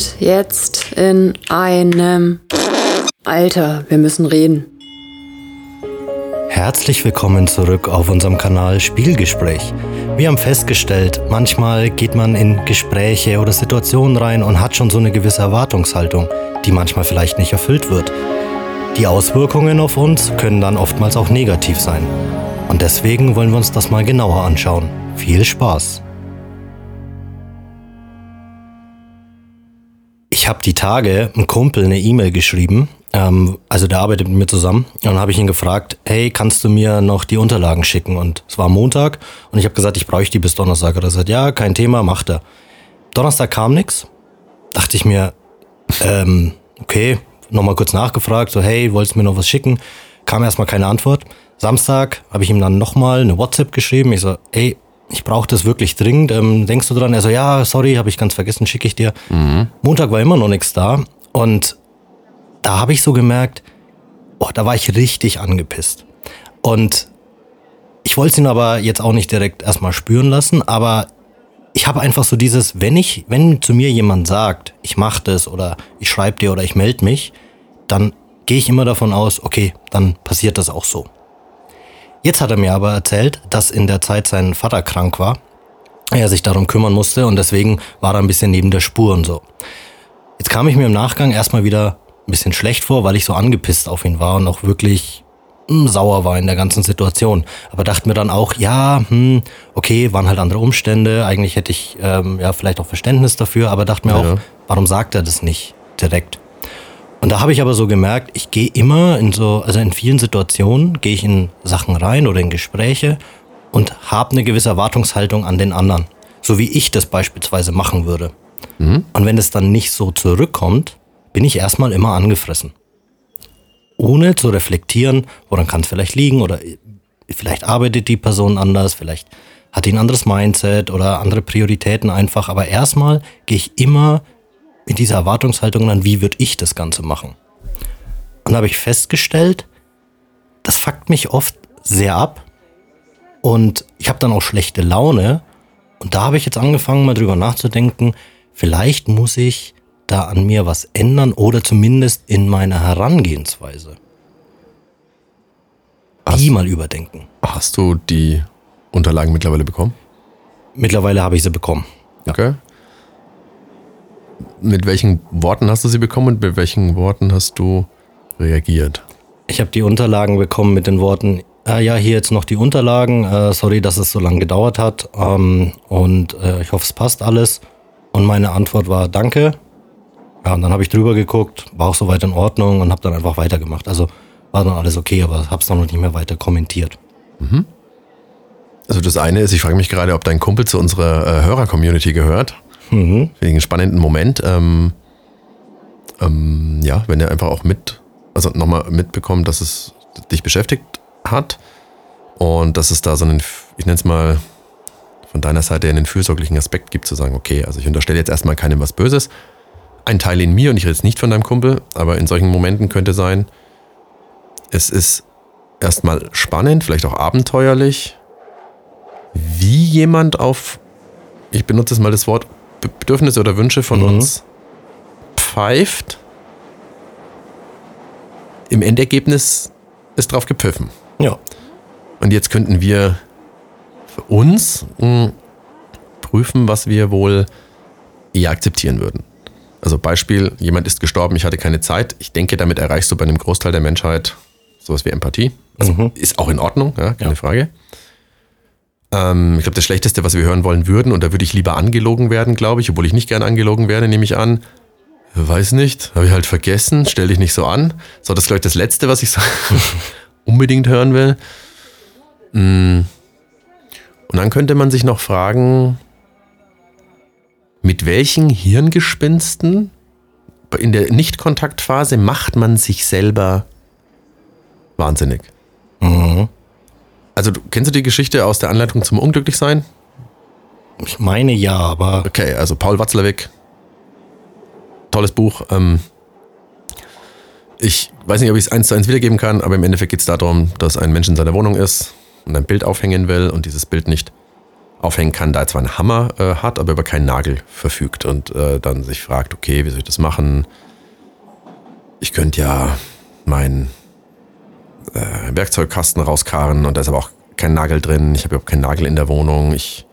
sind jetzt in einem... Alter, wir müssen reden. Herzlich willkommen zurück auf unserem Kanal Spielgespräch. Wir haben festgestellt, manchmal geht man in Gespräche oder Situationen rein und hat schon so eine gewisse Erwartungshaltung, die manchmal vielleicht nicht erfüllt wird. Die Auswirkungen auf uns können dann oftmals auch negativ sein. Und deswegen wollen wir uns das mal genauer anschauen. Viel Spaß! Ich habe die Tage einem Kumpel eine E-Mail geschrieben, ähm, also der arbeitet mit mir zusammen. Und dann habe ich ihn gefragt, hey, kannst du mir noch die Unterlagen schicken? Und es war Montag und ich habe gesagt, ich bräuchte die bis Donnerstag. Und er sagt, ja, kein Thema, macht er. Donnerstag kam nichts. Dachte ich mir, ähm, okay, nochmal kurz nachgefragt, so hey, wolltest du mir noch was schicken? Kam erstmal keine Antwort. Samstag habe ich ihm dann nochmal eine WhatsApp geschrieben. Ich so, ey, ich brauche das wirklich dringend. Ähm, denkst du dran? Er so, ja, sorry, habe ich ganz vergessen, schicke ich dir. Mhm. Montag war immer noch nichts da. Und da habe ich so gemerkt, oh, da war ich richtig angepisst. Und ich wollte es ihn aber jetzt auch nicht direkt erstmal spüren lassen, aber ich habe einfach so dieses, wenn ich, wenn zu mir jemand sagt, ich mache das oder ich schreibe dir oder ich melde mich, dann gehe ich immer davon aus, okay, dann passiert das auch so. Jetzt hat er mir aber erzählt, dass in der Zeit sein Vater krank war, er sich darum kümmern musste und deswegen war er ein bisschen neben der Spur und so. Jetzt kam ich mir im Nachgang erstmal wieder ein bisschen schlecht vor, weil ich so angepisst auf ihn war und auch wirklich hm, sauer war in der ganzen Situation. Aber dachte mir dann auch, ja, hm, okay, waren halt andere Umstände. Eigentlich hätte ich ähm, ja vielleicht auch Verständnis dafür, aber dachte mir ja. auch, warum sagt er das nicht direkt? Und da habe ich aber so gemerkt, ich gehe immer in so, also in vielen Situationen gehe ich in Sachen rein oder in Gespräche und habe eine gewisse Erwartungshaltung an den anderen. So wie ich das beispielsweise machen würde. Mhm. Und wenn es dann nicht so zurückkommt, bin ich erstmal immer angefressen. Ohne zu reflektieren, woran kann es vielleicht liegen oder vielleicht arbeitet die Person anders, vielleicht hat die ein anderes Mindset oder andere Prioritäten einfach. Aber erstmal gehe ich immer mit dieser Erwartungshaltung an, wie würde ich das Ganze machen. Und da habe ich festgestellt, das fuckt mich oft sehr ab und ich habe dann auch schlechte Laune. Und da habe ich jetzt angefangen, mal drüber nachzudenken, vielleicht muss ich da an mir was ändern oder zumindest in meiner Herangehensweise. Hast, die mal überdenken. Hast du die Unterlagen mittlerweile bekommen? Mittlerweile habe ich sie bekommen. Okay mit welchen Worten hast du sie bekommen und mit welchen Worten hast du reagiert? Ich habe die Unterlagen bekommen mit den Worten, äh, ja, hier jetzt noch die Unterlagen, äh, sorry, dass es so lange gedauert hat ähm, und äh, ich hoffe, es passt alles. Und meine Antwort war Danke. Ja, und dann habe ich drüber geguckt, war auch soweit in Ordnung und habe dann einfach weitergemacht. Also war dann alles okay, aber habe es dann noch nicht mehr weiter kommentiert. Mhm. Also das eine ist, ich frage mich gerade, ob dein Kumpel zu unserer äh, Hörer-Community gehört. Mhm. Finde ich einen spannenden Moment. Ähm, ähm, ja, wenn er einfach auch mit, also nochmal mitbekommt, dass es dich beschäftigt hat und dass es da so einen, ich nenne es mal, von deiner Seite einen fürsorglichen Aspekt gibt, zu sagen, okay, also ich unterstelle jetzt erstmal keinem was Böses. Ein Teil in mir, und ich rede jetzt nicht von deinem Kumpel, aber in solchen Momenten könnte sein, es ist erstmal spannend, vielleicht auch abenteuerlich, wie jemand auf, ich benutze jetzt mal das Wort Bedürfnisse oder Wünsche von mhm. uns pfeift, im Endergebnis ist drauf gepfiffen. Ja. Und jetzt könnten wir für uns mh, hm, prüfen, was wir wohl eher akzeptieren würden. Also Beispiel, jemand ist gestorben, ich hatte keine Zeit. Ich denke, damit erreichst du bei einem Großteil der Menschheit sowas wie Empathie. Also mhm. Ist auch in Ordnung, ja, keine ja. Frage. Ähm, ich glaube, das Schlechteste, was wir hören wollen würden, und da würde ich lieber angelogen werden, glaube ich, obwohl ich nicht gern angelogen werde, nehme ich an. Weiß nicht, habe ich halt vergessen, stell dich nicht so an. So, das ist, glaube ich, das Letzte, was ich unbedingt hören will. Mm. Und dann könnte man sich noch fragen, mit welchen Hirngespinsten in der Nicht-Kontaktphase macht man sich selber wahnsinnig? Mhm. Also, du, kennst du die Geschichte aus der Anleitung zum Unglücklichsein? Ich meine ja, aber. Okay, also Paul Watzlawick. Tolles Buch. Ähm, ich weiß nicht, ob ich es eins zu eins wiedergeben kann, aber im Endeffekt geht es darum, dass ein Mensch in seiner Wohnung ist und ein Bild aufhängen will und dieses Bild nicht aufhängen kann, da zwar einen Hammer äh, hat, aber über keinen Nagel verfügt und äh, dann sich fragt, okay, wie soll ich das machen? Ich könnte ja meinen äh, Werkzeugkasten rauskarren und da ist aber auch kein Nagel drin. Ich habe überhaupt keinen Nagel in der Wohnung. Ich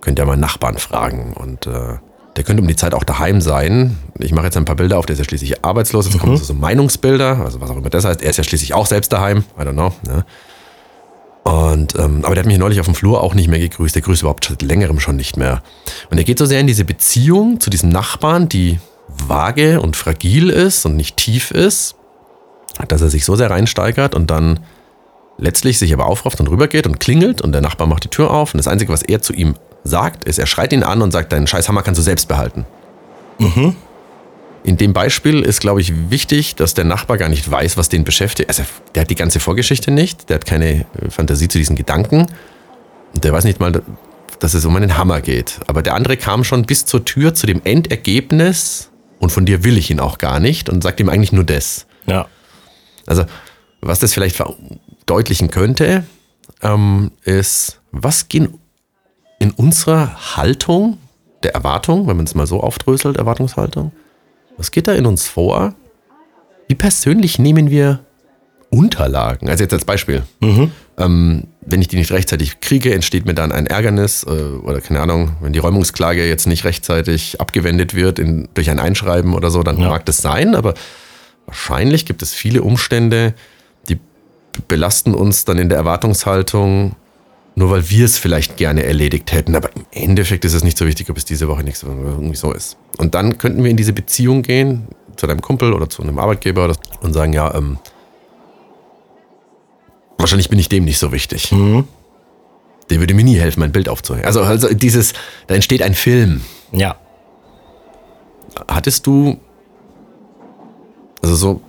könnte ja meinen Nachbarn fragen und äh, der könnte um die Zeit auch daheim sein. Ich mache jetzt ein paar Bilder auf, der ist ja schließlich arbeitslos. Jetzt mhm. kommen so Meinungsbilder, also was auch immer das heißt. Er ist ja schließlich auch selbst daheim. I don't know. Ne? Und, ähm, aber der hat mich neulich auf dem Flur auch nicht mehr gegrüßt. Der grüßt überhaupt seit längerem schon nicht mehr. Und er geht so sehr in diese Beziehung zu diesem Nachbarn, die vage und fragil ist und nicht tief ist, dass er sich so sehr reinsteigert und dann letztlich sich aber aufrafft und rübergeht und klingelt und der Nachbar macht die Tür auf und das Einzige, was er zu ihm sagt, ist, er schreit ihn an und sagt, deinen Scheißhammer kannst du selbst behalten. Mhm. In dem Beispiel ist, glaube ich, wichtig, dass der Nachbar gar nicht weiß, was den beschäftigt. Also, der hat die ganze Vorgeschichte nicht, der hat keine Fantasie zu diesen Gedanken. Und der weiß nicht mal, dass es um einen Hammer geht. Aber der andere kam schon bis zur Tür zu dem Endergebnis und von dir will ich ihn auch gar nicht und sagt ihm eigentlich nur das. Ja. Also, was das vielleicht verdeutlichen könnte, ähm, ist, was gehen in unserer Haltung der Erwartung, wenn man es mal so aufdröselt, Erwartungshaltung, was geht da in uns vor? Wie persönlich nehmen wir Unterlagen? Also jetzt als Beispiel. Mhm. Ähm, wenn ich die nicht rechtzeitig kriege, entsteht mir dann ein Ärgernis äh, oder keine Ahnung, wenn die Räumungsklage jetzt nicht rechtzeitig abgewendet wird in, durch ein Einschreiben oder so, dann ja. mag das sein, aber wahrscheinlich gibt es viele Umstände, die belasten uns dann in der Erwartungshaltung, nur weil wir es vielleicht gerne erledigt hätten. Aber im Endeffekt ist es nicht so wichtig, ob es diese Woche nächste Woche irgendwie so ist. Und dann könnten wir in diese Beziehung gehen zu deinem Kumpel oder zu einem Arbeitgeber und sagen, ja, ähm, wahrscheinlich bin ich dem nicht so wichtig. Mhm. Der würde mir nie helfen, mein Bild aufzuhängen. Also, also dieses, da entsteht ein Film. Ja. Hattest du, also so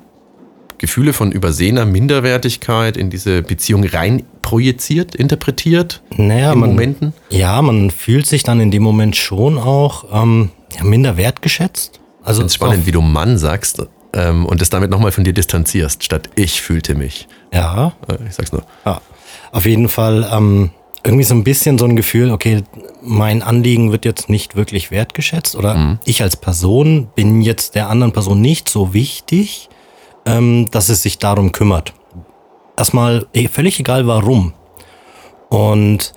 Gefühle von übersehener Minderwertigkeit in diese Beziehung rein projiziert, interpretiert naja, in man, Momenten? Ja, man fühlt sich dann in dem Moment schon auch ähm, ja, minder wertgeschätzt. Also Ganz spannend, wie du Mann sagst ähm, und es damit nochmal von dir distanzierst, statt ich fühlte mich. Ja. Äh, ich sag's nur. Ja. Auf jeden Fall ähm, irgendwie so ein bisschen so ein Gefühl, okay, mein Anliegen wird jetzt nicht wirklich wertgeschätzt oder mhm. ich als Person bin jetzt der anderen Person nicht so wichtig ähm, dass es sich darum kümmert. Erstmal eh, völlig egal warum. Und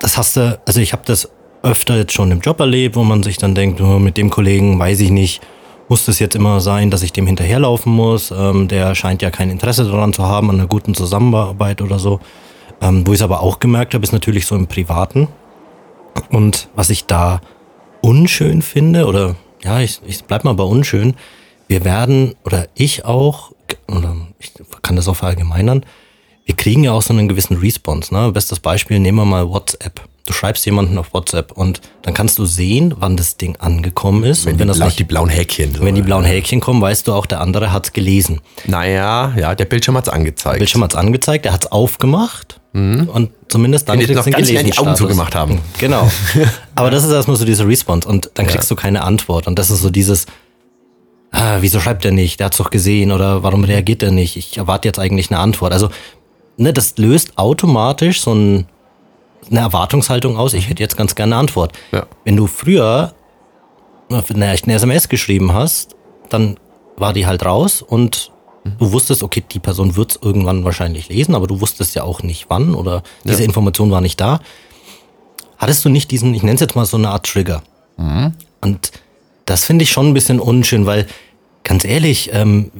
das hast du, also ich habe das öfter jetzt schon im Job erlebt, wo man sich dann denkt, oh, mit dem Kollegen weiß ich nicht, muss das jetzt immer sein, dass ich dem hinterherlaufen muss. Ähm, der scheint ja kein Interesse daran zu haben, an einer guten Zusammenarbeit oder so. Ähm, wo ich es aber auch gemerkt habe, ist natürlich so im Privaten. Und was ich da unschön finde, oder ja, ich, ich bleib mal bei unschön, wir werden, oder ich auch, oder ich kann das auch verallgemeinern, wir kriegen ja auch so einen gewissen Response. Ne? Bestes Beispiel, nehmen wir mal WhatsApp. Du schreibst jemanden auf WhatsApp und dann kannst du sehen, wann das Ding angekommen ist. Wenn, und wenn die, das nicht, die blauen Häkchen. So, wenn die blauen Häkchen kommen, weißt du auch, der andere hat es gelesen. Naja, ja, der Bildschirm hat es angezeigt. Der Bildschirm hat es angezeigt, er hat es aufgemacht mhm. und zumindest dann kriegst du den gelesen. die Augen zugemacht haben. Genau. Aber das ist erstmal so diese Response und dann kriegst ja. du keine Antwort und das ist so dieses, ah, wieso schreibt er nicht? Der hat's doch gesehen oder warum reagiert er nicht? Ich erwarte jetzt eigentlich eine Antwort. Also, ne, das löst automatisch so ein, eine Erwartungshaltung aus. Ich hätte jetzt ganz gerne eine Antwort. Ja. Wenn du früher eine, eine SMS geschrieben hast, dann war die halt raus und du wusstest, okay, die Person wird's irgendwann wahrscheinlich lesen, aber du wusstest ja auch nicht wann oder diese ja. Information war nicht da. Hattest du nicht diesen, ich nenne es jetzt mal so eine Art Trigger. Mhm. Und das finde ich schon ein bisschen unschön, weil ganz ehrlich, ähm,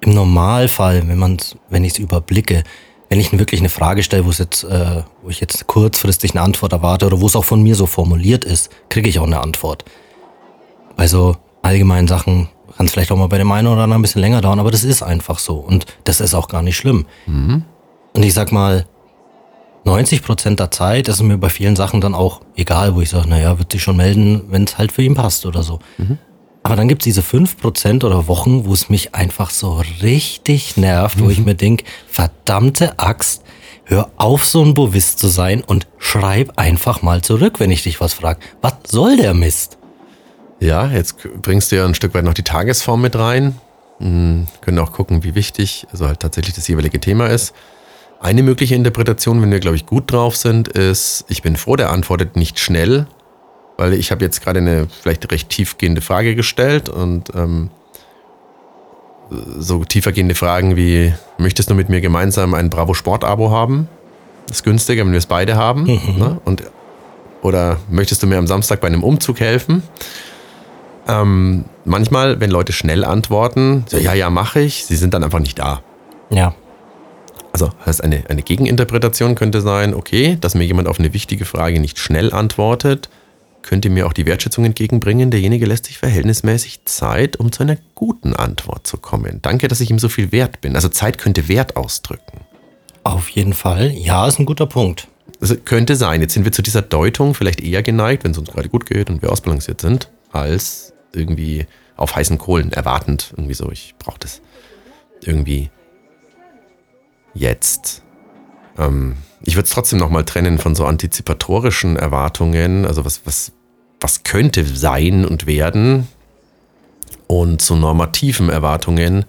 im Normalfall, wenn man wenn ich es überblicke, wenn ich wirklich eine Frage stelle, wo es jetzt, äh, wo ich jetzt kurzfristig eine Antwort erwarte oder wo es auch von mir so formuliert ist, kriege ich auch eine Antwort. Bei so allgemeinen Sachen kann es vielleicht auch mal bei dem einen oder anderen ein bisschen länger dauern, aber das ist einfach so und das ist auch gar nicht schlimm. Mhm. Und ich sag mal, 90 Prozent der Zeit ist mir bei vielen Sachen dann auch egal, wo ich sage, naja, wird sich schon melden, wenn es halt für ihn passt oder so. Mhm. Aber dann gibt es diese 5 Prozent oder Wochen, wo es mich einfach so richtig nervt, mhm. wo ich mir denke, verdammte Axt, hör auf, so ein Bovist zu sein und schreib einfach mal zurück, wenn ich dich was frage. Was soll der Mist? Ja, jetzt bringst du ja ein Stück weit noch die Tagesform mit rein. Mhm, können auch gucken, wie wichtig also halt tatsächlich das jeweilige Thema ist. Eine mögliche Interpretation, wenn wir, glaube ich, gut drauf sind, ist, ich bin froh, der antwortet nicht schnell, weil ich habe jetzt gerade eine vielleicht recht tiefgehende Frage gestellt und ähm, so tiefergehende Fragen wie, möchtest du mit mir gemeinsam ein Bravo Sport Abo haben? Das ist günstiger, wenn wir es beide haben. Mhm. Ne? Und, oder möchtest du mir am Samstag bei einem Umzug helfen? Ähm, manchmal, wenn Leute schnell antworten, so, ja, ja, mache ich, sie sind dann einfach nicht da. Ja. Also heißt eine, eine Gegeninterpretation könnte sein, okay, dass mir jemand auf eine wichtige Frage nicht schnell antwortet, könnte mir auch die Wertschätzung entgegenbringen. Derjenige lässt sich verhältnismäßig Zeit, um zu einer guten Antwort zu kommen. Danke, dass ich ihm so viel wert bin. Also Zeit könnte Wert ausdrücken. Auf jeden Fall. Ja, ist ein guter Punkt. Das könnte sein. Jetzt sind wir zu dieser Deutung vielleicht eher geneigt, wenn es uns gerade gut geht und wir ausbalanciert sind, als irgendwie auf heißen Kohlen erwartend. Irgendwie so, ich brauche das irgendwie jetzt. Ähm, ich würde es trotzdem nochmal trennen von so antizipatorischen Erwartungen, also was, was, was könnte sein und werden, und zu normativen Erwartungen,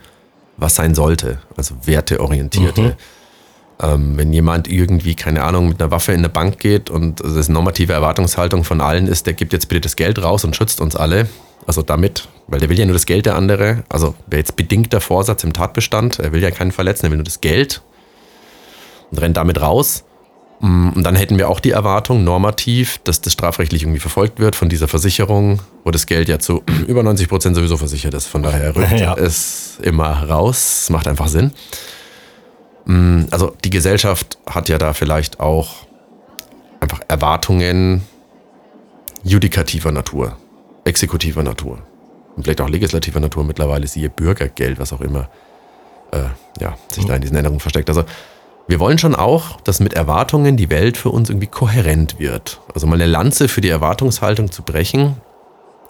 was sein sollte, also werteorientierte. Mhm. Ähm, wenn jemand irgendwie, keine Ahnung, mit einer Waffe in eine Bank geht und also das normative Erwartungshaltung von allen ist, der gibt jetzt bitte das Geld raus und schützt uns alle, also damit, weil der will ja nur das Geld der andere, also wäre jetzt bedingter Vorsatz im Tatbestand, er will ja keinen verletzen, er will nur das Geld und rennt damit raus. Mm, und dann hätten wir auch die Erwartung, normativ, dass das strafrechtlich irgendwie verfolgt wird von dieser Versicherung, wo das Geld ja zu über 90 Prozent sowieso versichert ist. Von daher rückt ja. es immer raus. Es macht einfach Sinn. Mm, also die Gesellschaft hat ja da vielleicht auch einfach Erwartungen judikativer Natur, exekutiver Natur und vielleicht auch legislativer Natur mittlerweile, siehe Bürgergeld, was auch immer äh, ja, sich da in diesen Änderungen versteckt. Also wir wollen schon auch, dass mit Erwartungen die Welt für uns irgendwie kohärent wird. Also mal eine Lanze für die Erwartungshaltung zu brechen,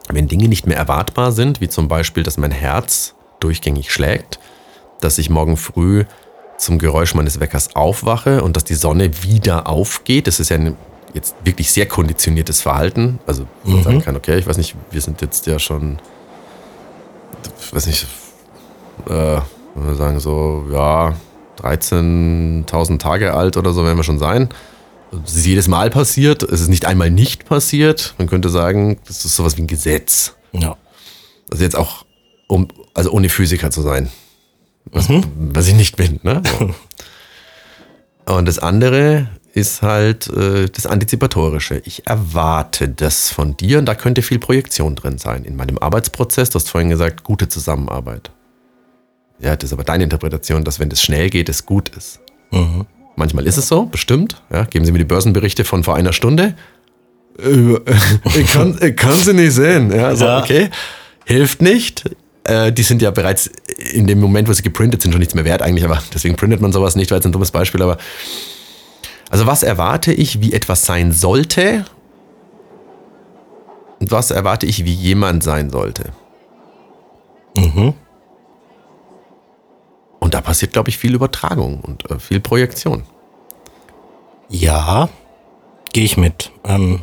wenn Dinge nicht mehr erwartbar sind, wie zum Beispiel, dass mein Herz durchgängig schlägt, dass ich morgen früh zum Geräusch meines Weckers aufwache und dass die Sonne wieder aufgeht. Das ist ja ein jetzt wirklich sehr konditioniertes Verhalten. Also man mhm. sagen kann, okay, ich weiß nicht, wir sind jetzt ja schon, ich weiß nicht, äh, wir sagen so, ja, 13.000 Tage alt oder so werden wir schon sein. Es ist jedes Mal passiert, es ist nicht einmal nicht passiert. Man könnte sagen, das ist sowas wie ein Gesetz. Ja. Also jetzt auch, um, also ohne Physiker zu sein. Was, mhm. was ich nicht bin. Ne? Und das andere ist halt äh, das Antizipatorische. Ich erwarte das von dir und da könnte viel Projektion drin sein. In meinem Arbeitsprozess, du hast vorhin gesagt, gute Zusammenarbeit. Ja, das ist aber deine Interpretation, dass wenn das schnell geht, es gut ist. Mhm. Manchmal ist es so, bestimmt. Ja, geben Sie mir die Börsenberichte von vor einer Stunde. Äh, ich, kann, ich kann sie nicht sehen. Ja, so, ja. okay. Hilft nicht. Äh, die sind ja bereits in dem Moment, wo sie geprintet sind, schon nichts mehr wert eigentlich, aber deswegen printet man sowas nicht, weil es ein dummes Beispiel, aber also was erwarte ich, wie etwas sein sollte und was erwarte ich, wie jemand sein sollte? Mhm. Und da passiert, glaube ich, viel Übertragung und äh, viel Projektion. Ja, gehe ich mit. Ähm,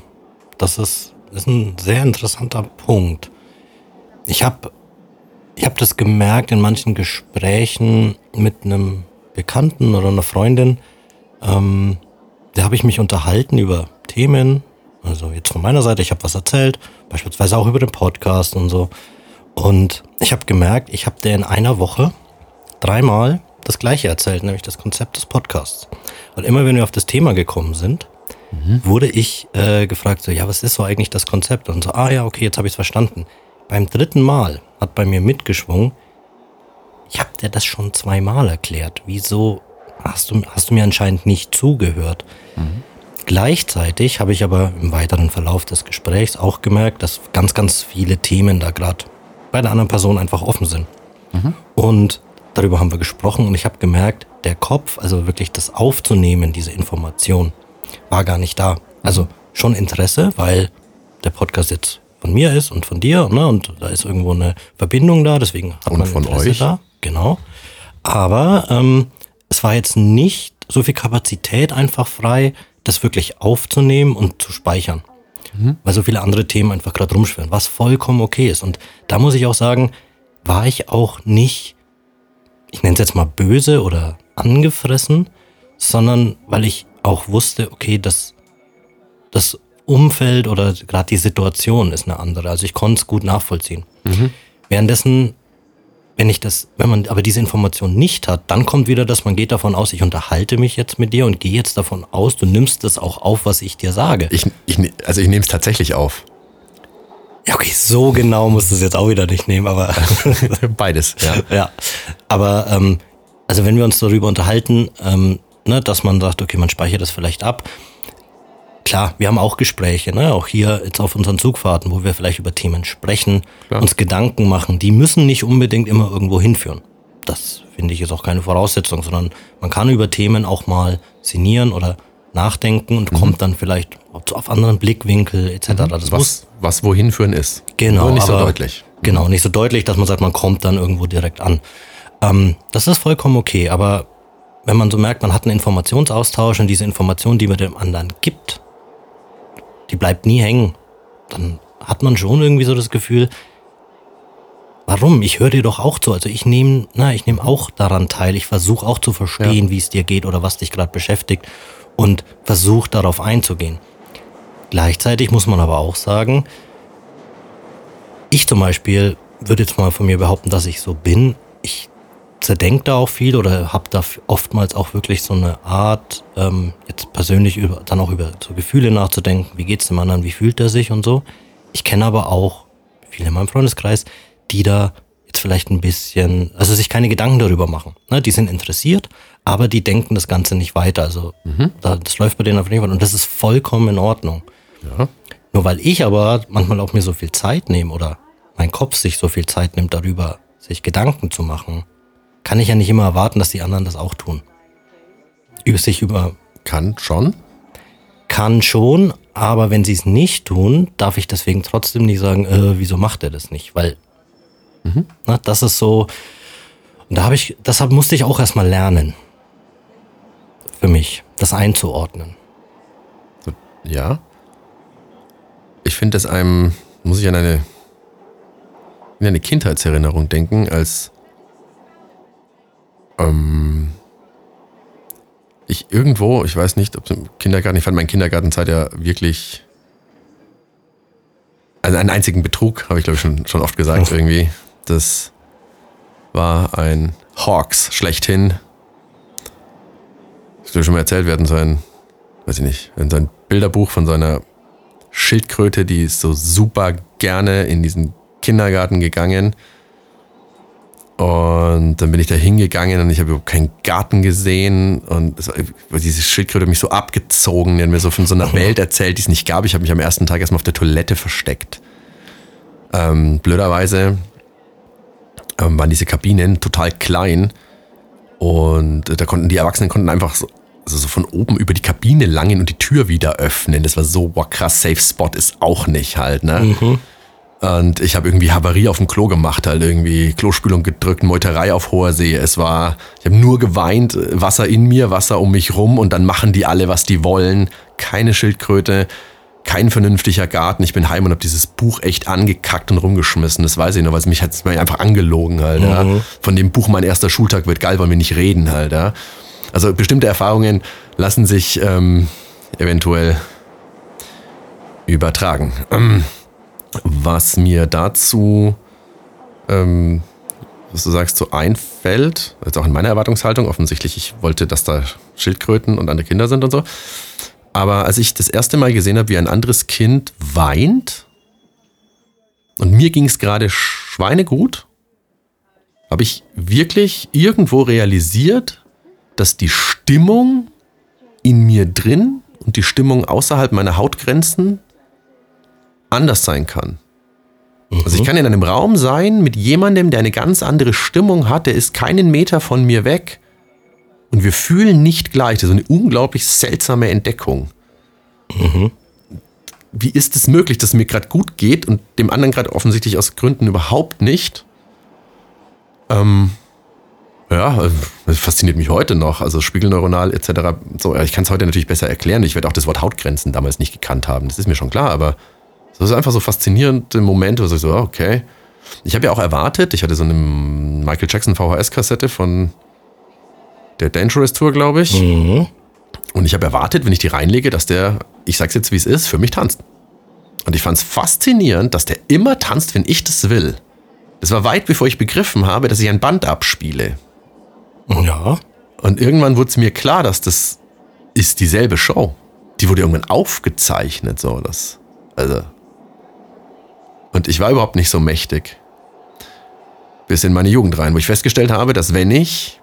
das ist, ist ein sehr interessanter Punkt. Ich habe ich hab das gemerkt in manchen Gesprächen mit einem Bekannten oder einer Freundin. Ähm, da habe ich mich unterhalten über Themen. Also jetzt von meiner Seite, ich habe was erzählt, beispielsweise auch über den Podcast und so. Und ich habe gemerkt, ich habe der in einer Woche dreimal das Gleiche erzählt, nämlich das Konzept des Podcasts. Und immer wenn wir auf das Thema gekommen sind, mhm. wurde ich äh, gefragt, so, ja, was ist so eigentlich das Konzept? Und so, ah ja, okay, jetzt habe ich es verstanden. Beim dritten Mal hat bei mir mitgeschwungen, ich habe dir das schon zweimal erklärt. Wieso hast du, hast du mir anscheinend nicht zugehört? Mhm. Gleichzeitig habe ich aber im weiteren Verlauf des Gesprächs auch gemerkt, dass ganz, ganz viele Themen da gerade bei der anderen Person einfach offen sind. Mhm. Und Darüber haben wir gesprochen und ich habe gemerkt, der Kopf, also wirklich das aufzunehmen, diese Information, war gar nicht da. Also schon Interesse, weil der Podcast jetzt von mir ist und von dir, ne? Und da ist irgendwo eine Verbindung da, deswegen hat und man von Interesse euch. da. Genau. Aber ähm, es war jetzt nicht so viel Kapazität einfach frei, das wirklich aufzunehmen und zu speichern. Mhm. Weil so viele andere Themen einfach gerade rumschwirren, was vollkommen okay ist. Und da muss ich auch sagen, war ich auch nicht ich nenne es jetzt mal böse oder angefressen, sondern weil ich auch wusste, okay, das, das Umfeld oder gerade die Situation ist eine andere. Also ich konnte es gut nachvollziehen. Währenddessen, wenn ich das, wenn man aber diese Information nicht hat, dann kommt wieder, dass man geht davon aus, ich unterhalte mich jetzt mit dir und gehe jetzt davon aus, du nimmst das auch auf, was ich dir sage. Ich, ich, also ich nehme es tatsächlich auf. Ja, okay, so genau musst du es jetzt auch wieder nicht nehmen, aber Beides, ja. ja. Aber ähm, also wenn wir uns darüber unterhalten, ähm, ne, dass man sagt, okay, man speichert das vielleicht ab. Klar, wir haben auch Gespräche, ne, auch hier jetzt auf unseren Zugfahrten, wo wir vielleicht über Themen sprechen, Klar. uns Gedanken machen. Die müssen nicht unbedingt immer irgendwo hinführen. Das finde ich ist auch keine Voraussetzung, sondern man kann über Themen auch mal sinnieren oder nachdenken und kommt dann vielleicht auf anderen Blickwinkel etc. Das muss Was, was wohin führen ist. Genau. Nur nicht so aber- deutlich. Genau, nicht so deutlich, dass man sagt, man kommt dann irgendwo direkt an. Ähm, das ist vollkommen okay, aber wenn man so merkt, man hat einen Informationsaustausch und diese Information, die man dem anderen gibt, die bleibt nie hängen, dann hat man schon irgendwie so das Gefühl, warum? Ich höre dir doch auch zu. Also ich nehme, na, ich nehme auch daran teil. Ich versuche auch zu verstehen, wie es dir geht oder was dich gerade beschäftigt und versuche darauf einzugehen. Gleichzeitig muss man aber auch sagen, ich zum Beispiel würde jetzt mal von mir behaupten, dass ich so bin. Ich zerdenke da auch viel oder habe da oftmals auch wirklich so eine Art, ähm, jetzt persönlich über, dann auch über so Gefühle nachzudenken. Wie geht's dem anderen? Wie fühlt er sich und so. Ich kenne aber auch viele in meinem Freundeskreis, die da jetzt vielleicht ein bisschen, also sich keine Gedanken darüber machen. Ne? Die sind interessiert, aber die denken das Ganze nicht weiter. Also da, das läuft bei denen auf jeden Fall und das ist vollkommen in Ordnung. Ja. Nur weil ich aber manchmal auch mir so viel Zeit nehme oder mein Kopf sich so viel Zeit nimmt, darüber sich Gedanken zu machen, kann ich ja nicht immer erwarten, dass die anderen das auch tun. Über sich über Kann schon. kann schon, aber wenn sie es nicht tun, darf ich deswegen trotzdem nicht sagen, äh, wieso macht er das nicht? Weil na, das ist so. Und da habe ich, deshalb musste ich auch erstmal lernen. Für mich, das einzuordnen. Ja. Ich finde es einem, muss ich an eine, an eine Kindheitserinnerung denken, als ähm, ich irgendwo, ich weiß nicht, ob es im Kindergarten, ich fand meine Kindergartenzeit ja wirklich, also einen einzigen Betrug, habe ich glaube ich schon, schon oft gesagt irgendwie. Das war ein Hawks schlechthin. Das dir schon mal erzählt werden, sein, weiß ich nicht, in sein Bilderbuch von seiner Schildkröte, die ist so super gerne in diesen Kindergarten gegangen. Und dann bin ich da hingegangen und ich habe überhaupt keinen Garten gesehen. Und war, diese Schildkröte hat mich so abgezogen. Die hat mir so von so einer Welt erzählt, die es nicht gab. Ich habe mich am ersten Tag erstmal auf der Toilette versteckt. Ähm, blöderweise ähm, waren diese Kabinen total klein. Und äh, da konnten die Erwachsenen konnten einfach so, also so von oben über die Kabine langen und die Tür wieder öffnen. Das war so, boah, krass, Safe Spot ist auch nicht halt, ne? Und ich habe irgendwie Havarie auf dem Klo gemacht, halt irgendwie Klospülung gedrückt, Meuterei auf hoher See. Es war, ich habe nur geweint, Wasser in mir, Wasser um mich rum und dann machen die alle, was die wollen. Keine Schildkröte, kein vernünftiger Garten. Ich bin heim und habe dieses Buch echt angekackt und rumgeschmissen. Das weiß ich noch, weil es mich hat es mir einfach angelogen halt. Ja. Von dem Buch mein erster Schultag wird geil, wollen wir nicht reden halt. Ja. Also bestimmte Erfahrungen lassen sich ähm, eventuell übertragen. Ähm, was mir dazu, ähm, was du sagst, so einfällt, also auch in meiner Erwartungshaltung, offensichtlich, ich wollte, dass da Schildkröten und andere Kinder sind und so. Aber als ich das erste Mal gesehen habe, wie ein anderes Kind weint, und mir ging es gerade schweinegut, habe ich wirklich irgendwo realisiert, dass die Stimmung in mir drin und die Stimmung außerhalb meiner Hautgrenzen anders sein kann. Also ich kann in einem Raum sein mit jemandem, der eine ganz andere Stimmung hat, der ist keinen Meter von mir weg und wir fühlen nicht gleich. Das ist eine unglaublich seltsame Entdeckung. Wie ist es möglich, dass es mir gerade gut geht und dem anderen gerade offensichtlich aus Gründen überhaupt nicht? Ähm, ja, das fasziniert mich heute noch. Also spiegelneuronal etc. So, ich kann es heute natürlich besser erklären. Ich werde auch das Wort Hautgrenzen damals nicht gekannt haben. Das ist mir schon klar, aber das ist einfach so faszinierende Momente, wo ich so, ah, okay. Ich habe ja auch erwartet, ich hatte so eine Michael Jackson VHS-Kassette von der Dangerous Tour, glaube ich. Mhm. Und ich habe erwartet, wenn ich die reinlege, dass der, ich sag's jetzt wie es ist, für mich tanzt. Und ich fand es faszinierend, dass der immer tanzt, wenn ich das will. Das war weit bevor ich begriffen habe, dass ich ein Band abspiele. Ja. Und irgendwann wurde es mir klar, dass das ist dieselbe Show. Die wurde irgendwann aufgezeichnet, so das. Also. Und ich war überhaupt nicht so mächtig. Bis in meine Jugend rein, wo ich festgestellt habe, dass wenn ich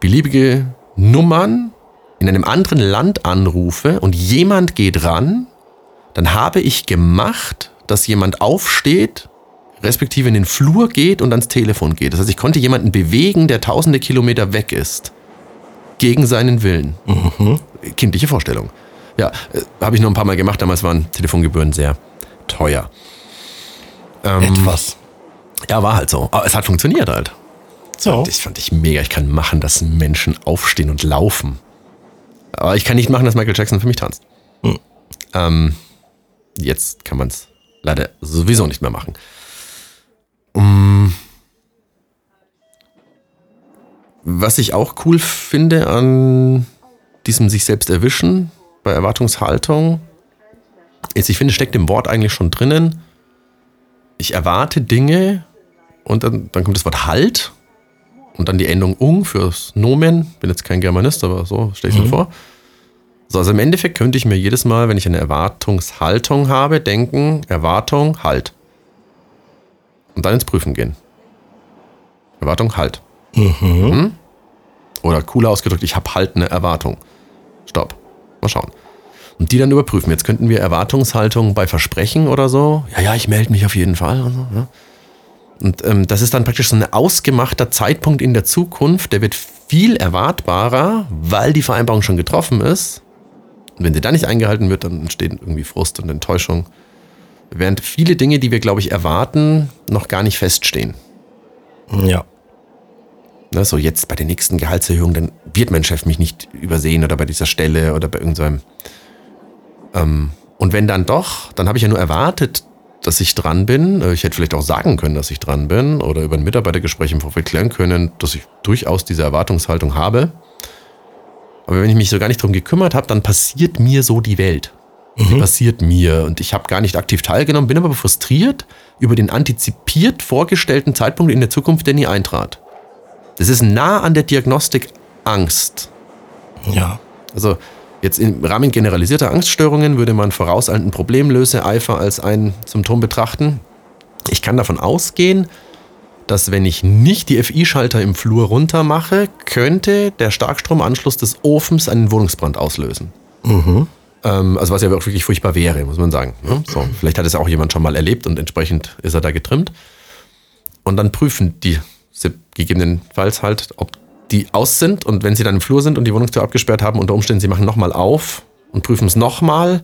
beliebige Nummern in einem anderen Land anrufe und jemand geht ran, dann habe ich gemacht, dass jemand aufsteht, respektive in den Flur geht und ans Telefon geht. Das heißt, ich konnte jemanden bewegen, der tausende Kilometer weg ist. Gegen seinen Willen. Mhm. Kindliche Vorstellung. Ja, äh, habe ich noch ein paar Mal gemacht. Damals waren Telefongebühren sehr teuer. Ähm, Etwas. Ja, war halt so. Aber es hat funktioniert halt. So. Das fand ich mega. Ich kann machen, dass Menschen aufstehen und laufen. Aber ich kann nicht machen, dass Michael Jackson für mich tanzt. Hm. Ähm, jetzt kann man es leider sowieso nicht mehr machen. Um, was ich auch cool finde an diesem sich selbst erwischen bei Erwartungshaltung, ist, ich finde, steckt im Wort eigentlich schon drinnen. Ich erwarte Dinge und dann, dann kommt das Wort halt und dann die Endung ung fürs Nomen. Bin jetzt kein Germanist, aber so stelle ich mir vor. So, also im Endeffekt könnte ich mir jedes Mal, wenn ich eine Erwartungshaltung habe, denken, Erwartung, halt. Und dann ins Prüfen gehen. Erwartung, halt. Hm? Oder cooler ausgedrückt, ich habe halt eine Erwartung. Stopp. Mal schauen. Und die dann überprüfen. Jetzt könnten wir Erwartungshaltung bei Versprechen oder so. Ja, ja, ich melde mich auf jeden Fall. Und, so, ja. und ähm, das ist dann praktisch so ein ausgemachter Zeitpunkt in der Zukunft. Der wird viel erwartbarer, weil die Vereinbarung schon getroffen ist. Und wenn sie dann nicht eingehalten wird, dann entsteht irgendwie Frust und Enttäuschung. Während viele Dinge, die wir, glaube ich, erwarten, noch gar nicht feststehen. Ja. Ne, so jetzt bei der nächsten Gehaltserhöhung, dann wird mein Chef mich nicht übersehen oder bei dieser Stelle oder bei irgendeinem. Ähm, und wenn dann doch, dann habe ich ja nur erwartet, dass ich dran bin. Äh, Ich hätte vielleicht auch sagen können, dass ich dran bin oder über ein Mitarbeitergespräch im Vorfeld klären können, dass ich durchaus diese Erwartungshaltung habe. Aber wenn ich mich so gar nicht drum gekümmert habe, dann passiert mir so die Welt. Die passiert mir und ich habe gar nicht aktiv teilgenommen, bin aber frustriert über den antizipiert vorgestellten Zeitpunkt in der Zukunft, der nie eintrat. Das ist nah an der Diagnostik Angst. Ja. Also jetzt im Rahmen generalisierter Angststörungen würde man vorauseilenden Problemlöseeifer als ein Symptom betrachten. Ich kann davon ausgehen, dass wenn ich nicht die FI-Schalter im Flur runter mache, könnte der Starkstromanschluss des Ofens einen Wohnungsbrand auslösen. Ähm, also was ja auch wirklich furchtbar wäre, muss man sagen. Ne? So, vielleicht hat es auch jemand schon mal erlebt und entsprechend ist er da getrimmt. Und dann prüfen die gegebenenfalls halt, ob die aus sind und wenn sie dann im Flur sind und die Wohnungstür abgesperrt haben, unter Umständen, sie machen nochmal auf und prüfen es nochmal.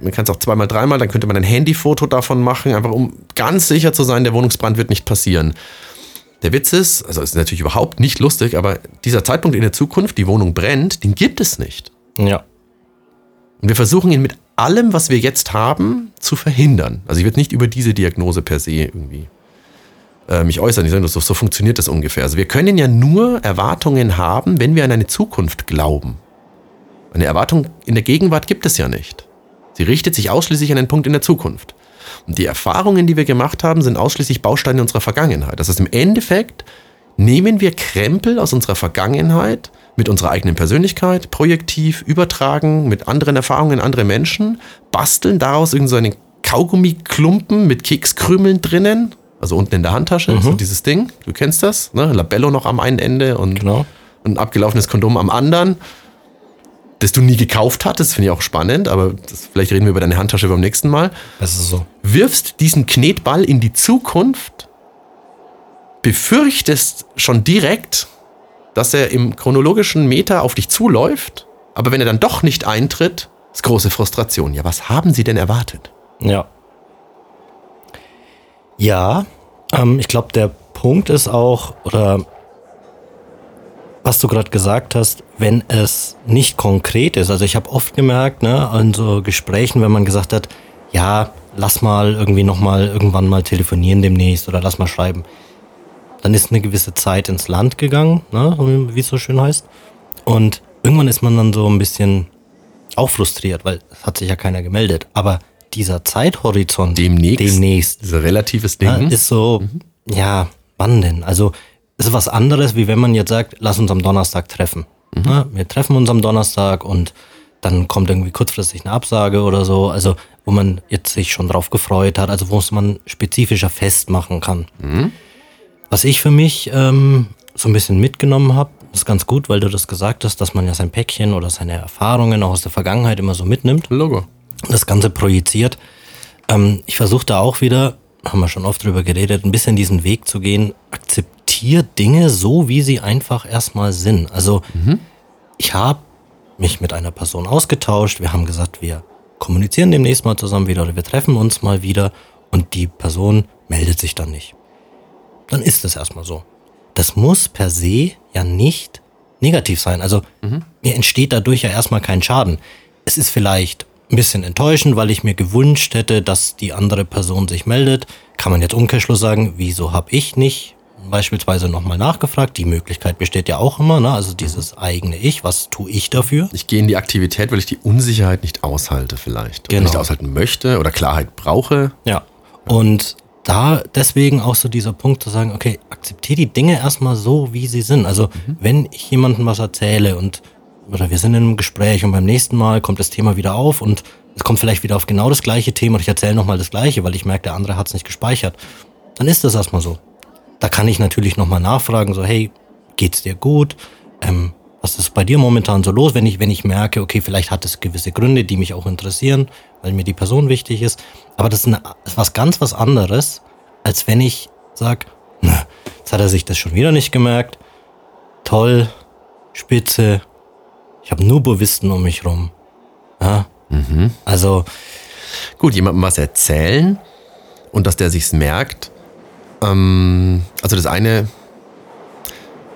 Man kann es auch zweimal, dreimal, dann könnte man ein Handyfoto davon machen, einfach um ganz sicher zu sein, der Wohnungsbrand wird nicht passieren. Der Witz ist, also ist natürlich überhaupt nicht lustig, aber dieser Zeitpunkt in der Zukunft, die Wohnung brennt, den gibt es nicht. Ja. Und wir versuchen ihn mit allem, was wir jetzt haben, zu verhindern. Also ich werde nicht über diese Diagnose per se irgendwie äh, mich äußern. Ich sage, so, so funktioniert das ungefähr. Also wir können ja nur Erwartungen haben, wenn wir an eine Zukunft glauben. Eine Erwartung in der Gegenwart gibt es ja nicht. Sie richtet sich ausschließlich an den Punkt in der Zukunft. Und die Erfahrungen, die wir gemacht haben, sind ausschließlich Bausteine unserer Vergangenheit. Das heißt, im Endeffekt nehmen wir Krempel aus unserer Vergangenheit mit unserer eigenen Persönlichkeit, projektiv, übertragen, mit anderen Erfahrungen, andere Menschen, basteln daraus irgendeinen so Kaugummiklumpen mit Kekskrümeln drinnen, also unten in der Handtasche, so dieses Ding, du kennst das, ne? Labello noch am einen Ende und Genau. ein abgelaufenes Kondom am anderen, das du nie gekauft hattest, finde ich auch spannend, aber das, vielleicht reden wir über deine Handtasche beim nächsten Mal Das ist so. wirfst diesen Knetball in die Zukunft, befürchtest schon direkt, dass er im chronologischen Meter auf dich zuläuft, aber wenn er dann doch nicht eintritt, ist große Frustration. Ja, was haben sie denn erwartet? Ja. Ja, ähm, ich glaube, der Punkt ist auch, oder was du gerade gesagt hast, wenn es nicht konkret ist. Also ich habe oft gemerkt, ne, an so Gesprächen, wenn man gesagt hat, ja, lass mal irgendwie nochmal irgendwann mal telefonieren demnächst oder lass mal schreiben. dann ist eine gewisse Zeit ins Land gegangen, ne, wie es so schön heißt. Und irgendwann ist man dann so ein bisschen auch frustriert, weil es hat sich ja keiner gemeldet. Aber dieser Zeithorizont Demnächst. demnächst ist relatives Ding. ist so, ja, wann denn? Also ist was anderes, wie wenn man jetzt sagt, lass uns am Donnerstag treffen. Ja, wir treffen uns am Donnerstag und dann kommt irgendwie kurzfristig eine Absage oder so, also wo man jetzt sich schon drauf gefreut hat, also wo es man spezifischer festmachen kann. Was ich für mich ähm, so ein bisschen mitgenommen habe, ist ganz gut, weil du das gesagt hast, dass man ja sein Päckchen oder seine Erfahrungen auch aus der Vergangenheit immer so mitnimmt Logo. Das Ganze projiziert. Ähm, ich versuche da auch wieder, haben wir schon oft drüber geredet, ein bisschen diesen Weg zu gehen. Akzeptier Dinge so, wie sie einfach erstmal sind. Also ich habe mich mit einer Person ausgetauscht. Wir haben gesagt, wir kommunizieren demnächst mal zusammen wieder oder wir treffen uns mal wieder und die Person meldet sich dann nicht. Dann ist es erstmal so. Das muss per se ja nicht negativ sein. Also mir entsteht dadurch ja erstmal kein Schaden. Es ist vielleicht ein bisschen enttäuschend, weil ich mir gewünscht hätte, dass die andere Person sich meldet. Kann man jetzt Umkehrschluss sagen, wieso habe ich nicht beispielsweise nochmal nachgefragt? Die Möglichkeit besteht ja auch immer, ne? also dieses eigene Ich, was tue ich dafür? Ich gehe in die Aktivität, weil ich die Unsicherheit nicht aushalte vielleicht. Oder Genau. nicht aushalten möchte oder Klarheit brauche. Ja. Und da deswegen auch so dieser Punkt zu sagen, okay, akzeptiere die Dinge erstmal so, wie sie sind. Also wenn ich jemandem was erzähle und oder wir sind in einem Gespräch und beim nächsten Mal kommt das Thema wieder auf und es kommt vielleicht wieder auf genau das gleiche Thema und ich erzähle nochmal das gleiche, weil ich merke, der andere hat es nicht gespeichert, dann ist das erstmal so. Da kann ich natürlich nochmal nachfragen, so, hey, geht's dir gut? Ähm, was ist bei dir momentan so los, wenn ich, wenn ich merke, okay, vielleicht hat es gewisse Gründe, die mich auch interessieren, weil mir die Person wichtig ist. Aber das ist, eine, ist was ganz was anderes, als wenn ich sag, na, jetzt hat er sich das schon wieder nicht gemerkt. Toll, spitze, ich habe nur Bovisten um mich rum. Ja? Also, Gut, jemandem was erzählen und dass der sich's merkt. Ähm, also das eine,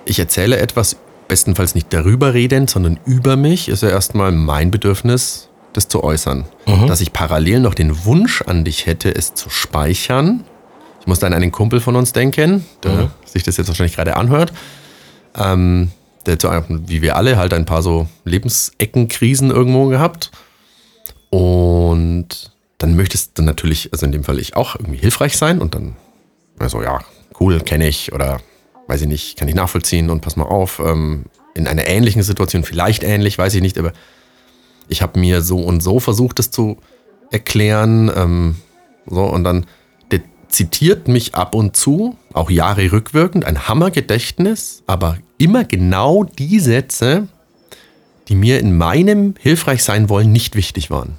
ich erzähle etwas, bestenfalls nicht darüber redend, sondern über mich, ist ja erstmal mein Bedürfnis, das zu äußern. Dass ich parallel noch den Wunsch an dich hätte, es zu speichern. Ich muss da an einen Kumpel von uns denken, der sich das jetzt wahrscheinlich gerade anhört. Ähm, der einem, wie wir alle, halt ein paar so Lebenseckenkrisen irgendwo gehabt. Und dann möchtest du natürlich, also in dem Fall ich auch, irgendwie hilfreich sein und dann, also ja, cool, kenne ich oder weiß ich nicht, kann ich nachvollziehen und pass mal auf, ähm, in einer ähnlichen Situation, vielleicht ähnlich, weiß ich nicht, aber ich habe mir so und so versucht, das zu erklären. Ähm, so, und dann, der zitiert mich ab und zu, auch Jahre rückwirkend, ein Hammergedächtnis, aber immer genau die Sätze, die mir in meinem hilfreich sein wollen nicht wichtig waren.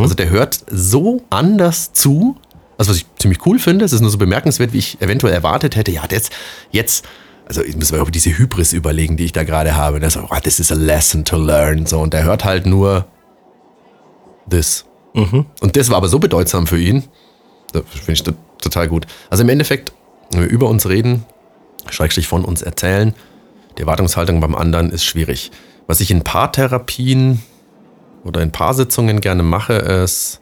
Also der hört so anders zu, also was ich ziemlich cool finde, es ist nur so bemerkenswert, wie ich eventuell erwartet hätte, ja, jetzt, jetzt, also ich muss mir über diese Hybris überlegen, die ich da gerade habe. Das, oh, this is a lesson to learn. So, und der hört halt nur this. Und das war aber so bedeutsam für ihn. Das finde ich to- total gut. Also im Endeffekt, wenn wir über uns reden, Schrägstrich von uns erzählen, die Erwartungshaltung beim anderen ist schwierig. Was ich in Paartherapien oder in Paarsitzungen gerne mache, ist,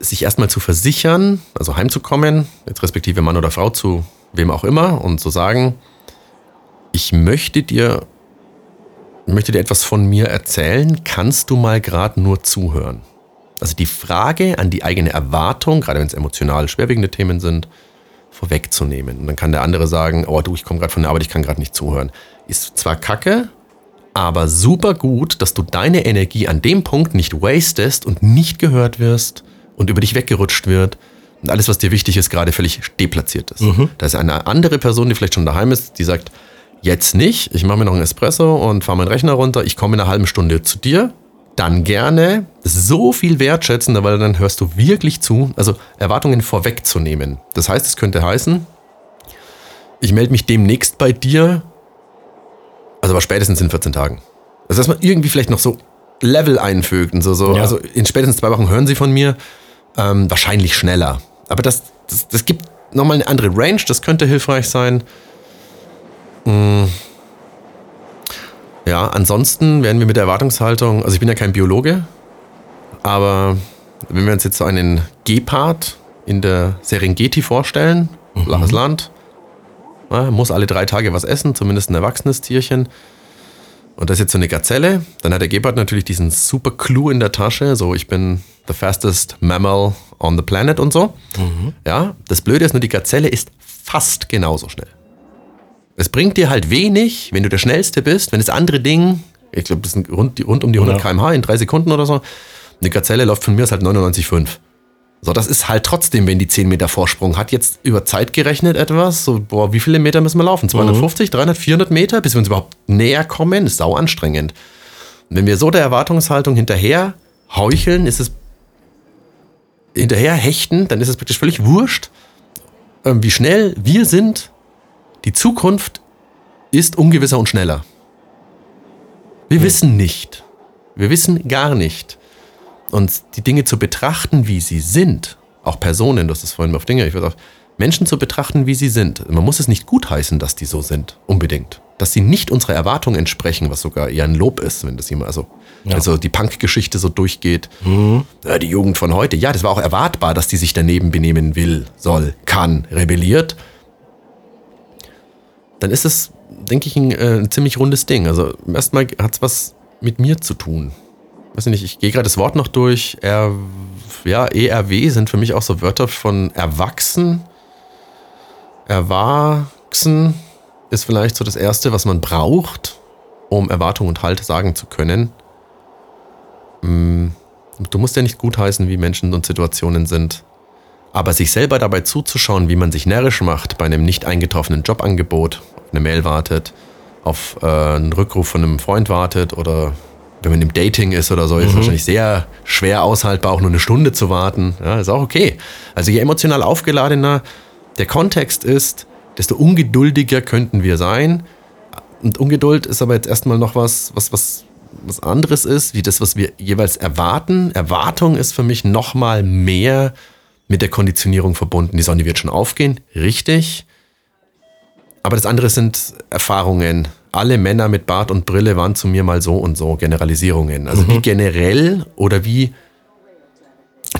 sich erstmal zu versichern, also heimzukommen, jetzt respektive Mann oder Frau zu wem auch immer und zu sagen, ich möchte dir, möchte dir etwas von mir erzählen, kannst du mal gerade nur zuhören? Also die Frage an die eigene Erwartung, gerade wenn es emotional schwerwiegende Themen sind, vorwegzunehmen. Und dann kann der andere sagen, oh du, ich komme gerade von der Arbeit, ich kann gerade nicht zuhören. Ist zwar kacke, aber super gut, dass du deine Energie an dem Punkt nicht wastest und nicht gehört wirst und über dich weggerutscht wird und alles, was dir wichtig ist, gerade völlig deplatziert ist. Da ist eine andere Person, die vielleicht schon daheim ist, die sagt, jetzt nicht, ich mache mir noch einen Espresso und fahre meinen Rechner runter, ich komme in einer halben Stunde zu dir, dann gerne so viel wertschätzen, weil dann hörst du wirklich zu, also Erwartungen vorwegzunehmen. Das heißt, es könnte heißen, ich melde mich demnächst bei dir, also aber spätestens in 14 Tagen. Also dass man irgendwie vielleicht noch so Level einfügt und so, so Ja. also in spätestens zwei Wochen hören sie von mir, ähm, wahrscheinlich schneller. Aber das, das, das gibt nochmal eine andere Range, das könnte hilfreich sein. Mm. Ja, ansonsten werden wir mit der Erwartungshaltung, also ich bin ja kein Biologe, aber wenn wir uns jetzt so einen Gepard in der Serengeti vorstellen, flaches Land. Ja, muss alle drei Tage was essen, zumindest ein erwachsenes Tierchen. Und das ist jetzt so eine Gazelle. Dann hat der Gebhardt natürlich diesen super Clou in der Tasche. So, ich bin the fastest mammal on the planet und so. Ja, das Blöde ist nur, die Gazelle ist fast genauso schnell. Es bringt dir halt wenig, wenn du der Schnellste bist, wenn das andere Ding, ich glaube, das sind rund, rund um die 100 Ja. km/h in drei Sekunden oder so. Eine Gazelle läuft von mir aus halt 99,5. So, das ist halt trotzdem, wenn die 10 Meter Vorsprung hat, jetzt über Zeit gerechnet etwas. So, boah, wie viele Meter müssen wir laufen? 250, 300, 400 Meter, bis wir uns überhaupt näher kommen? Ist sau anstrengend. Und wenn wir so der Erwartungshaltung hinterher heucheln, ist es hinterher hechten, dann ist es praktisch völlig wurscht, ähm, wie schnell wir sind. Die Zukunft ist ungewisser und schneller. Wir wissen nicht. Wir wissen gar nicht. Und die Dinge zu betrachten, wie sie sind, auch Personen, das ist vorhin auf Dinge, ich würde auch Menschen zu betrachten, wie sie sind. Man muss es nicht gutheißen, dass die so sind, unbedingt. Dass sie nicht unserer Erwartung entsprechen, was sogar eher ein Lob ist, wenn das jemand, also, also die Punk-Geschichte so durchgeht. Ja, die Jugend von heute, ja, das war auch erwartbar, dass die sich daneben benehmen will, soll, kann, rebelliert. Dann ist es, denke ich, ein, äh, ein ziemlich rundes Ding. Also erstmal hat es was mit mir zu tun. Weiß ich nicht, ich gehe gerade das Wort noch durch. Er, ja, ERW sind für mich auch so Wörter von erwachsen. Erwachsen ist vielleicht so das Erste, was man braucht, um Erwartung und Halt sagen zu können. Mm, Du musst ja nicht gutheißen, wie Menschen und Situationen sind. Aber sich selber dabei zuzuschauen, wie man sich närrisch macht bei einem nicht eingetroffenen Jobangebot, eine Mail wartet, auf äh, einen Rückruf von einem Freund wartet oder wenn man im Dating ist oder so, ist wahrscheinlich sehr schwer aushaltbar, auch nur eine Stunde zu warten. Ja, ist auch okay. Also je emotional aufgeladener der Kontext ist, desto ungeduldiger könnten wir sein. Und Ungeduld ist aber jetzt erstmal noch was, was, was, was anderes ist, wie das, was wir jeweils erwarten. Erwartung ist für mich nochmal mehr mit der Konditionierung verbunden. Die Sonne wird schon aufgehen, richtig. Aber das andere sind Erfahrungen. Alle Männer mit Bart und Brille waren zu mir mal so und so, Generalisierungen. Also wie generell oder wie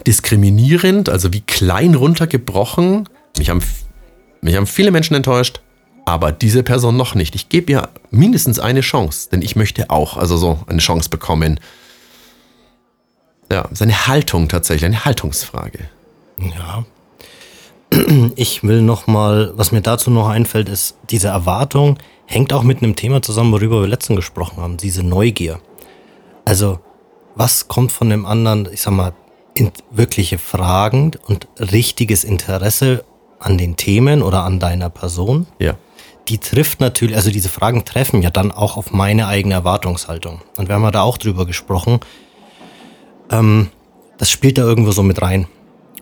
diskriminierend, also wie klein runtergebrochen. Mich haben, mich haben viele Menschen enttäuscht, aber diese Person noch nicht. Ich gebe ihr mindestens eine Chance, denn ich möchte auch, also so eine Chance bekommen. Ja, seine Haltung tatsächlich, eine Haltungsfrage. Ja. Ich will noch mal, was mir dazu noch einfällt, ist, diese Erwartung hängt auch mit einem Thema zusammen, worüber wir letztens gesprochen haben, diese Neugier. Also, was kommt von dem anderen, ich sag mal, in wirkliche Fragen und richtiges Interesse an den Themen oder an deiner Person? Ja. die trifft natürlich, also diese Fragen treffen ja dann auch auf meine eigene Erwartungshaltung. Und wir haben ja da auch drüber gesprochen. Ähm, das spielt da irgendwo so mit rein.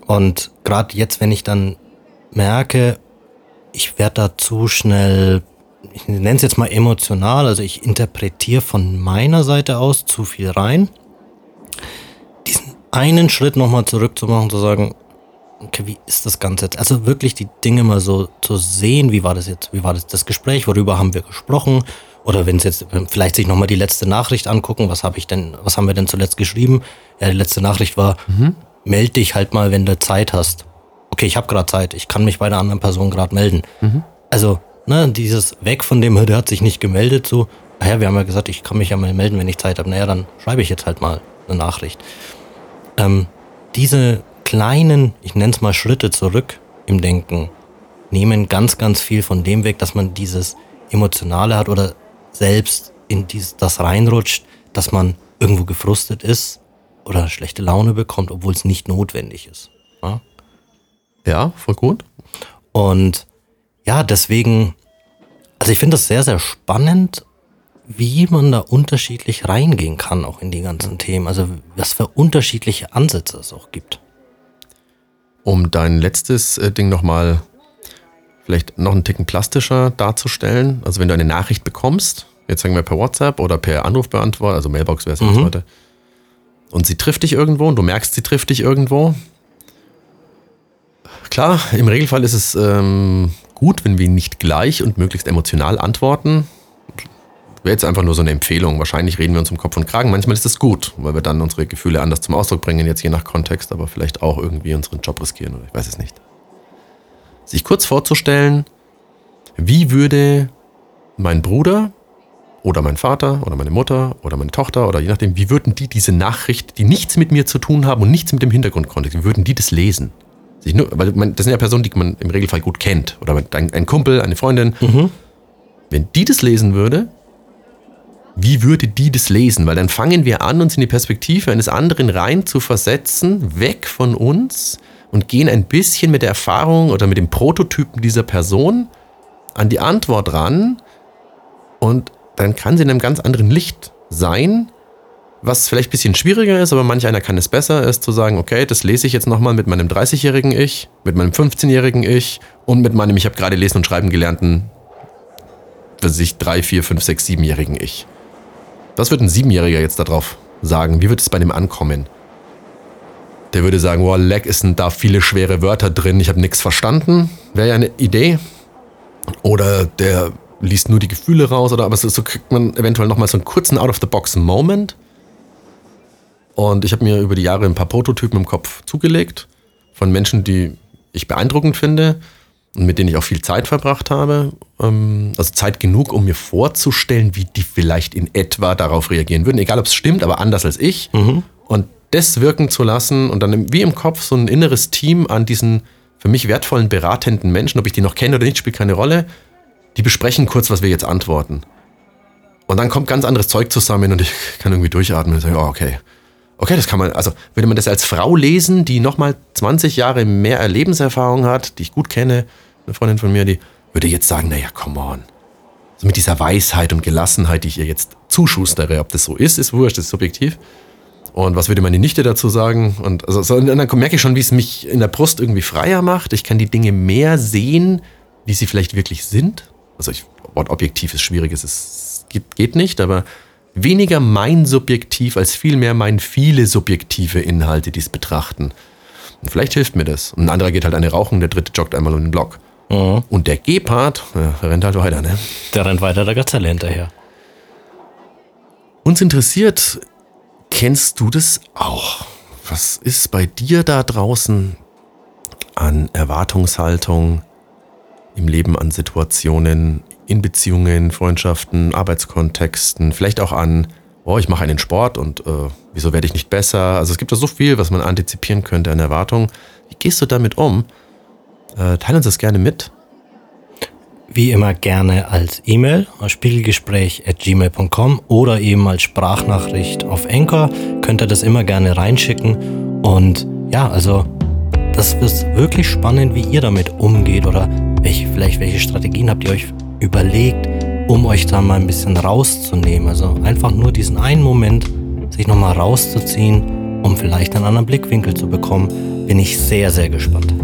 Und gerade jetzt, wenn ich dann merke, ich werde da zu schnell, ich nenne es jetzt mal emotional, also ich interpretiere von meiner Seite aus zu viel rein, diesen einen Schritt nochmal zurückzumachen, zu sagen, okay, wie ist das Ganze jetzt? Also wirklich die Dinge mal so zu sehen, wie war das jetzt, wie war das, das Gespräch, worüber haben wir gesprochen? Oder wenn es jetzt, vielleicht sich nochmal die letzte Nachricht angucken, was habe ich denn, was haben wir denn zuletzt geschrieben? Ja, die letzte Nachricht war, meld dich halt mal, wenn du Zeit hast. Okay, ich habe gerade Zeit, ich kann mich bei der anderen Person gerade melden. Also, ne, dieses Weg von dem, der hat sich nicht gemeldet, so, naja, wir haben ja gesagt, ich kann mich ja mal melden, wenn ich Zeit habe. Naja, dann schreibe ich jetzt halt mal eine Nachricht ähm, diese kleinen, ich nenne es mal Schritte zurück im Denken, nehmen ganz, ganz viel von dem weg, dass man dieses Emotionale hat oder selbst in dieses, das reinrutscht, dass man irgendwo gefrustet ist oder schlechte Laune bekommt, obwohl es nicht notwendig ist. Ja? Voll gut. Und ja, deswegen, also ich finde das sehr, sehr spannend, wie man da unterschiedlich reingehen kann, auch in die ganzen Themen. Also was für unterschiedliche Ansätze es auch gibt. Um dein letztes äh, Ding nochmal vielleicht noch einen Ticken plastischer darzustellen. Also wenn du eine Nachricht bekommst, jetzt sagen wir per WhatsApp oder per Anrufbeantworter, also Mailbox wäre es jetzt heute, und sie trifft dich irgendwo und du merkst, sie trifft dich irgendwo. Klar, im Regelfall ist es ähm, gut, wenn wir nicht gleich und möglichst emotional antworten. Wäre jetzt einfach nur so eine Empfehlung. Wahrscheinlich reden wir uns um Kopf und Kragen. Manchmal ist das gut, weil wir dann unsere Gefühle anders zum Ausdruck bringen, jetzt je nach Kontext, aber vielleicht auch irgendwie unseren Job riskieren oder ich weiß es nicht. sich kurz vorzustellen, wie würde mein Bruder oder mein Vater oder meine Mutter oder meine Tochter oder je nachdem, wie würden die diese Nachricht, die nichts mit mir zu tun haben und nichts mit dem Hintergrundkontext, wie würden die das lesen? Sich nur, weil man, das sind ja Personen, die man im Regelfall gut kennt. Oder ein, ein Kumpel, eine Freundin. Wenn die das lesen würde, wie würde die das lesen? Weil dann fangen wir an, uns in die Perspektive eines anderen rein zu versetzen, weg von uns und gehen ein bisschen mit der Erfahrung oder mit dem Prototypen dieser Person an die Antwort ran und dann kann sie in einem ganz anderen Licht sein, was vielleicht ein bisschen schwieriger ist, aber manch einer kann es besser, ist zu sagen, okay, das lese ich jetzt nochmal mit meinem 30-jährigen Ich, mit meinem 15-jährigen Ich und mit meinem, ich habe gerade lesen und schreiben gelernten, was ich, 3, 4, 5, 6, 7-jährigen Ich. Was wird ein Siebenjähriger jetzt darauf sagen? Wie wird es bei dem ankommen? Der würde sagen, wow, leck, ist denn da viele schwere Wörter drin, ich habe nichts verstanden. Wäre ja eine Idee. Oder der liest nur die Gefühle raus, oder aber so, so kriegt man eventuell nochmal so einen kurzen Out-of-the-Box-Moment. Und ich habe mir über die Jahre ein paar Prototypen im Kopf zugelegt von Menschen, die ich beeindruckend finde und mit denen ich auch viel Zeit verbracht habe. Ähm, also Zeit genug, um mir vorzustellen, wie die vielleicht in etwa darauf reagieren würden. Egal, ob es stimmt, aber anders als ich. Und das wirken zu lassen und dann wie im Kopf so ein inneres Team an diesen für mich wertvollen, beratenden Menschen, ob ich die noch kenne oder nicht, spielt keine Rolle. Die besprechen kurz, was wir jetzt antworten. Und dann kommt ganz anderes Zeug zusammen und ich kann irgendwie durchatmen und sagen, oh, okay. Okay, das kann man, also würde man das als Frau lesen, die nochmal 20 Jahre mehr Lebenserfahrung hat, die ich gut kenne, eine Freundin von mir, die würde jetzt sagen, naja, come on. So mit dieser Weisheit und Gelassenheit, die ich ihr jetzt zuschustere, ob das so ist, ist wurscht, ist subjektiv. Und was würde meine Nichte dazu sagen? Und also, so, und dann merke ich schon, wie es mich in der Brust irgendwie freier macht. Ich kann die Dinge mehr sehen, wie sie vielleicht wirklich sind. Also ich, objektiv ist schwierig, es ist, geht, geht nicht, aber weniger mein Subjektiv als vielmehr mein viele subjektive Inhalte, die es betrachten. Und vielleicht hilft mir das. Und ein anderer geht halt eine rauchen, der dritte joggt einmal um den Block. Und der Gepard, ja, der rennt halt weiter, ne? Der rennt weiter der Gazelle hinterher. Uns interessiert, kennst du das auch? Was ist bei dir da draußen an Erwartungshaltung im Leben, an Situationen, in Beziehungen, Freundschaften, Arbeitskontexten, vielleicht auch an, oh, ich mache einen Sport und äh, wieso werde ich nicht besser? Also es gibt da so viel, was man antizipieren könnte an Erwartungen. Wie gehst du damit um? Äh, teile uns das gerne mit. Wie immer gerne als E-Mail spiegelgespräch.gmail.com oder eben als Sprachnachricht auf Anchor. Könnt ihr das immer gerne reinschicken. Und ja, also das ist wirklich spannend, wie ihr damit umgeht oder welche, vielleicht welche Strategien habt ihr euch überlegt, um euch da mal ein bisschen rauszunehmen. Also einfach nur diesen einen Moment, sich nochmal rauszuziehen, um vielleicht einen anderen Blickwinkel zu bekommen, bin ich sehr, sehr gespannt.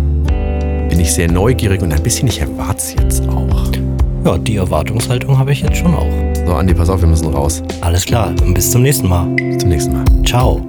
Bin ich sehr neugierig und ein bisschen, ich erwarte es jetzt auch. Ja, die Erwartungshaltung habe ich jetzt schon auch. So, Andi, pass auf, wir müssen raus. Alles klar, und bis zum nächsten Mal. Bis zum nächsten Mal. Ciao.